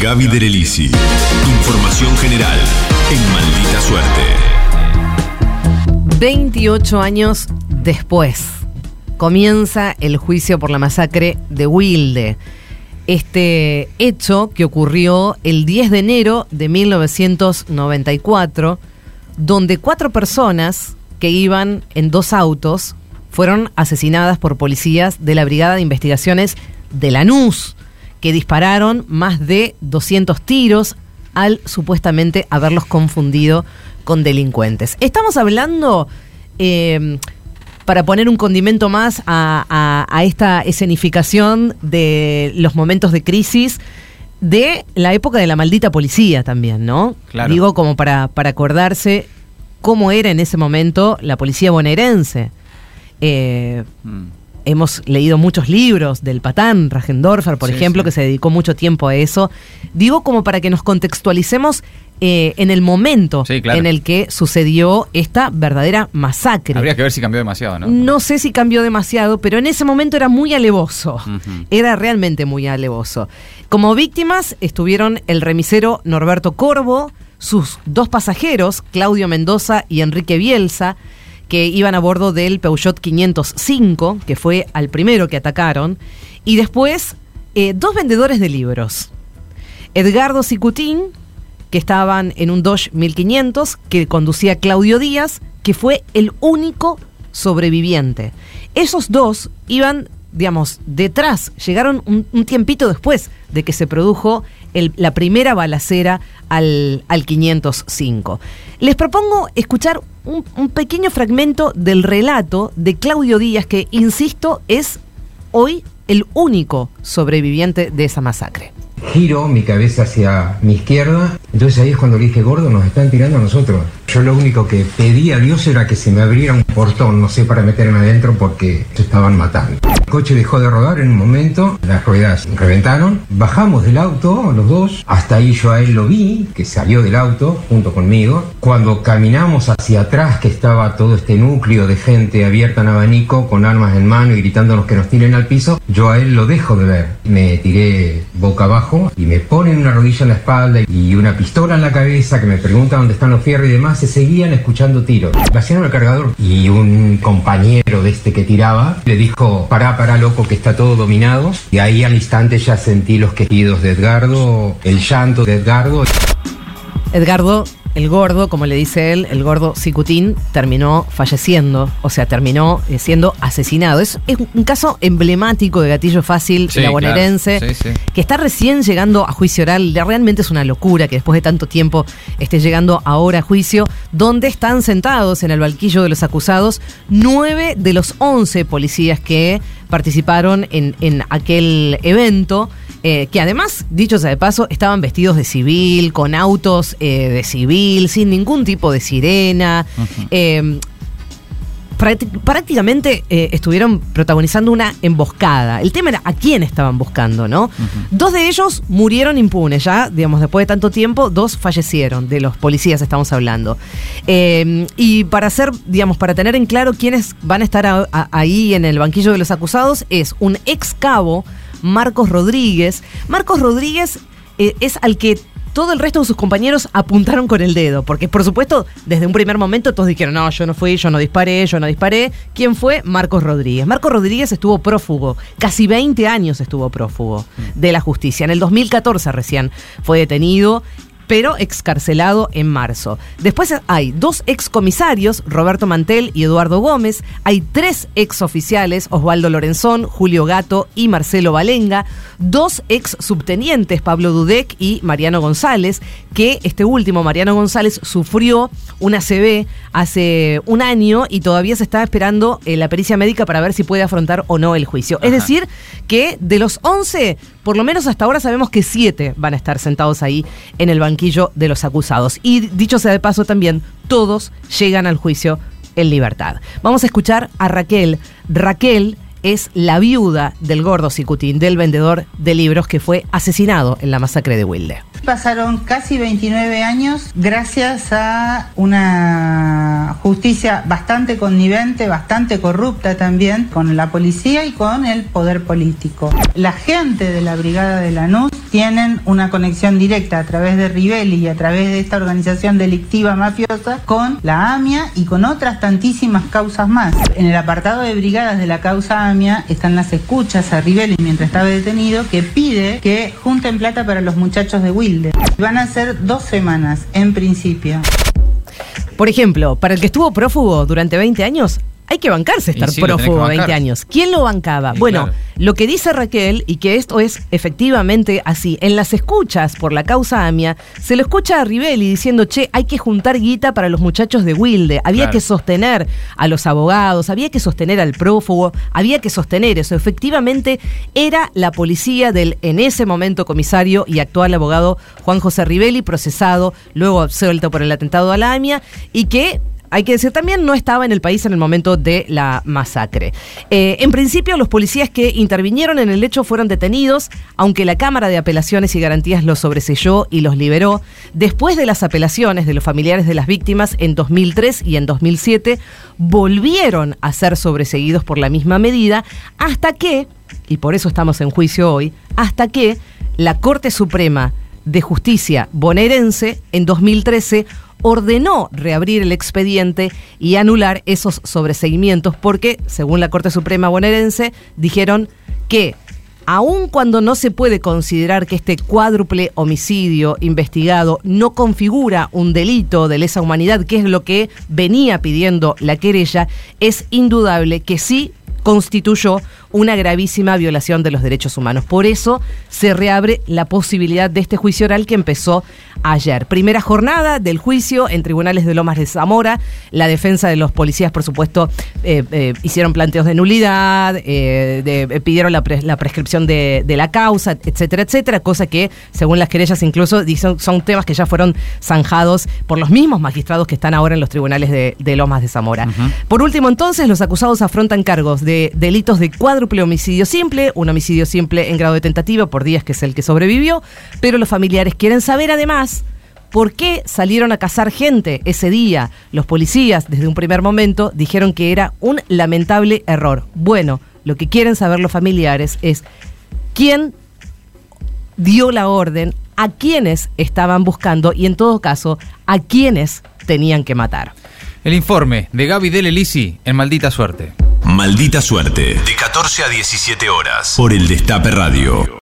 Gaby Derelisi. Información general en Maldita Suerte. 28 años después comienza el juicio por la masacre de Wilde. Este hecho que ocurrió el 10 de enero de 1994, donde cuatro personas que iban en dos autos fueron asesinadas por policías de la Brigada de Investigaciones de Lanús, que dispararon más de 200 tiros al supuestamente haberlos confundido con delincuentes. Estamos hablando, eh, para poner un condimento más a, a- a esta escenificación de los momentos de crisis, de la época de la maldita policía también, ¿no? Claro. Digo, como para, para acordarse cómo era en ese momento la policía bonaerense. Eh, Mm. Hemos leído muchos libros del Patán, Ragendorfer, por Sí, ejemplo, sí. que se dedicó mucho tiempo a eso. Digo como para que nos contextualicemos eh, en el momento Sí, claro. en el que sucedió esta verdadera masacre. Habría que ver si cambió demasiado, ¿no? No sé si cambió demasiado, pero en ese momento era muy alevoso. Era realmente muy alevoso. Como víctimas estuvieron el remisero Norberto Corvo, sus dos pasajeros, Claudio Mendoza y Enrique Bielsa, que iban a bordo del Peugeot 505, que fue al primero que atacaron, y después eh, dos vendedores de libros. Edgardo Cicutín, que estaban en un Dodge 1500, que conducía Claudio Díaz, que fue el único sobreviviente. Esos dos iban, digamos, detrás, llegaron un, un tiempito después de que se produjo la primera balacera al, al 505. Les propongo escuchar un, un pequeño fragmento del relato de Claudio Díaz, que, insisto, es hoy el único sobreviviente de esa masacre. Giro mi cabeza hacia mi izquierda, entonces ahí es cuando le dije, gordo, nos están tirando a nosotros. Yo lo único que pedí a Dios era que se me abriera un portón, no sé, para meterme adentro porque se estaban matando. El coche dejó de rodar en un momento, las ruedas reventaron, bajamos del auto los dos, hasta ahí yo a él lo vi, que salió del auto junto conmigo. Cuando caminamos hacia atrás, que estaba todo este núcleo de gente abierta en abanico, con armas en mano y gritándonos que nos tiren al piso, yo a él lo dejo de ver. Me tiré boca abajo y me ponen una rodilla en la espalda y una pistola en la cabeza que me pregunta dónde están los fierros y demás. Se seguían escuchando tiros. Vaciaron el cargador y un compañero de este que tiraba le dijo, pará, pará, loco, que está todo dominado. Y ahí al instante ya sentí los quejidos de Edgardo, el llanto de Edgardo. Edgardo, el gordo, como le dice él, el gordo Cicutín, terminó falleciendo, o sea, terminó eh, siendo asesinado. Es, es un caso emblemático de gatillo fácil Sí, la bonaerense, claro. Sí, sí. que está recién llegando a juicio oral. Realmente es una locura que después de tanto tiempo esté llegando ahora a juicio, donde están sentados en el banquillo de los acusados nueve de los once policías que participaron en, en aquel evento. Eh, que además, dicho sea de paso, estaban vestidos de civil, con autos eh, de civil, sin ningún tipo de sirena. Prácticamente eh, estuvieron protagonizando una emboscada. El tema era a quién estaban buscando, ¿no? Dos de ellos murieron impunes, ya, digamos, después de tanto tiempo, dos fallecieron, de los policías estamos hablando. Eh, y para hacer, digamos, para tener en claro quiénes van a estar a- a- ahí en el banquillo de los acusados, es un ex cabo, Marcos Rodríguez. Marcos Rodríguez eh, es al que todo el resto de sus compañeros apuntaron con el dedo, porque por supuesto, desde un primer momento todos dijeron, no, yo no fui, yo no disparé, yo no disparé. ¿Quién fue? Marcos Rodríguez. Marcos Rodríguez estuvo prófugo, casi 20 años estuvo prófugo de la justicia. En el 2014 recién fue detenido pero excarcelado en marzo. Después hay dos excomisarios, Roberto Mantel y Eduardo Gómez. Hay tres exoficiales, Osvaldo Lorenzón, Julio Gato y Marcelo Valenga. Dos ex subtenientes, Pablo Dudek y Mariano González, que este último, Mariano González, sufrió una CB hace un año y todavía se está esperando eh, la pericia médica para ver si puede afrontar o no el juicio. Es decir, que de los 11, por lo menos hasta ahora sabemos que 7 van a estar sentados ahí en el banquillo de los acusados. Y dicho sea de paso también, todos llegan al juicio en libertad. Vamos a escuchar a Raquel. Raquel es la viuda del gordo Cicutín, del vendedor de libros que fue asesinado en la masacre de Wilde. Pasaron casi 29 años gracias a una justicia bastante connivente, bastante corrupta también, con la policía y con el poder político. La gente de la Brigada de Lanús tienen una conexión directa a través de Rivelli y a través de esta organización delictiva mafiosa con la AMIA y con otras tantísimas causas más. En el apartado de brigadas de la causa AMIA están las escuchas a Rivelli mientras estaba detenido que pide que junten plata para los muchachos de Wilde. Van a ser dos semanas en principio. Por ejemplo, para el que estuvo prófugo durante 20 años, hay que bancarse estar sí, prófugo que 20 bancar. años. ¿Quién lo bancaba? Y bueno, claro. lo que dice Raquel, y que esto es efectivamente así, en las escuchas por la causa AMIA, se lo escucha a Rivelli diciendo, che, hay que juntar guita para los muchachos de Wilde, había Claro. que sostener a los abogados, había que sostener al prófugo, había que sostener eso. Efectivamente, era la policía del en ese momento comisario y actual abogado Juan José Rivelli, procesado, luego absuelto por el atentado a la AMIA, y que hay que decir, también no estaba en el país en el momento de la masacre. Eh, en principio, los policías que intervinieron en el hecho fueron detenidos, aunque la Cámara de Apelaciones y Garantías los sobreselló y los liberó. Después de las apelaciones de los familiares de las víctimas en 2003 y en 2007, volvieron a ser sobreseguidos por la misma medida, hasta que, y por eso estamos en juicio hoy, hasta que la Corte Suprema de Justicia bonaerense en 2013 ordenó reabrir el expediente y anular esos sobreseguimientos porque, según la Corte Suprema bonaerense, dijeron que aun cuando no se puede considerar que este cuádruple homicidio investigado no configura un delito de lesa humanidad, que es lo que venía pidiendo la querella, es indudable que sí constituyó una gravísima violación de los derechos humanos. Por eso se reabre la posibilidad de este juicio oral que empezó ayer. Primera jornada del juicio en tribunales de Lomas de Zamora. La defensa de los policías, por supuesto, eh, eh, hicieron planteos de nulidad, eh, de- pidieron la, pres- la prescripción de, de la causa, etcétera, etcétera, cosa que, según las querellas, incluso dicen, son temas que ya fueron zanjados por los mismos magistrados que están ahora en los tribunales de, de Lomas de Zamora. Por último, entonces, los acusados afrontan cargos de delitos de cuádruple homicidio simple, un homicidio simple en grado de tentativa por días, que es el que sobrevivió, pero los familiares quieren saber además por qué salieron a cazar gente ese día. Los policías, desde un primer momento, dijeron que era un lamentable error. Bueno, lo que quieren saber los familiares es quién dio la orden, a quiénes estaban buscando y en todo caso, a quiénes tenían que matar. El informe de Gaby Del Elisi en Maldita Suerte. Maldita suerte. De 14 a 17 horas. Por el Destape Radio.